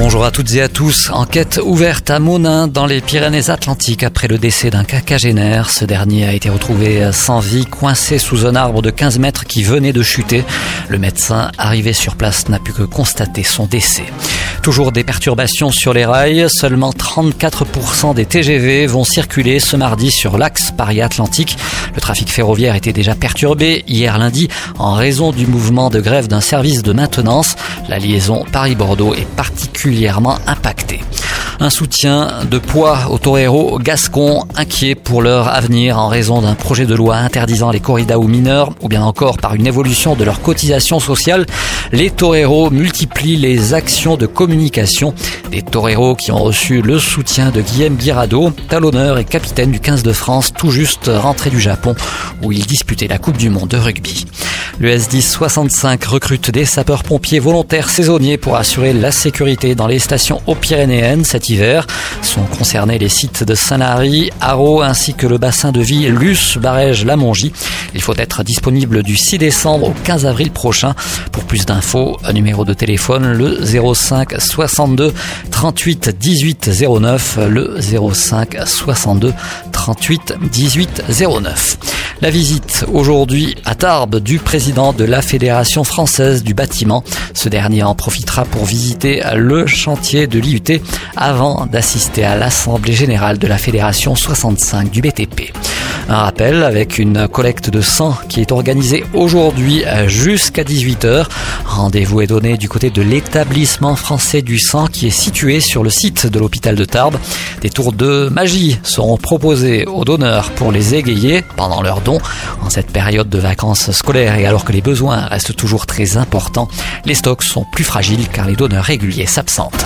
Bonjour à toutes et à tous. Enquête ouverte à Monin dans les Pyrénées-Atlantiques après le décès d'un cacagénaire. Ce dernier a été retrouvé sans vie, coincé sous un arbre de 15 mètres qui venait de chuter. Le médecin arrivé sur place n'a pu que constater son décès. Toujours des perturbations sur les rails. Seulement 34% des TGV vont circuler ce mardi sur l'axe Paris-Atlantique. Le trafic ferroviaire était déjà perturbé hier lundi en raison du mouvement de grève d'un service de maintenance. La liaison Paris-Bordeaux est particulièrement impactée. Un soutien de poids aux toreros gascons inquiets pour leur avenir en raison d'un projet de loi interdisant les corridas aux mineurs ou bien encore par une évolution de leur cotisation sociale. Les toreros multiplient les actions de communication. Des toreros qui ont reçu le soutien de Guillaume Birado, talonneur et capitaine du 15 de France, tout juste rentré du Japon où il disputait la Coupe du Monde de rugby. Le S10 65 recrute des sapeurs-pompiers volontaires saisonniers pour assurer la sécurité dans les stations aux Pyrénéennes Sont concernés les sites de Saint-Lary, Haro ainsi que le bassin de vie Luce, Barège, Lamongie. Il faut être disponible du 6 décembre au 15 avril prochain. Pour plus d'infos, un numéro de téléphone le 05 62 38 18 09, le 05 62 38 18 09. La visite aujourd'hui à Tarbes du président de la Fédération française du bâtiment. Ce dernier en profitera pour visiter le chantier de l'IUT avant d'assister à l'Assemblée générale de la Fédération 65 du BTP. Un rappel avec une collecte de sang qui est organisée aujourd'hui jusqu'à 18h. Rendez-vous est donné du côté de l'établissement français du sang qui est situé sur le site de l'hôpital de Tarbes. Des tours de magie seront proposés aux donneurs pour les égayer pendant leur don. En cette période de vacances scolaires et alors que les besoins restent toujours très importants, les stocks sont plus fragiles car les donneurs réguliers s'absentent.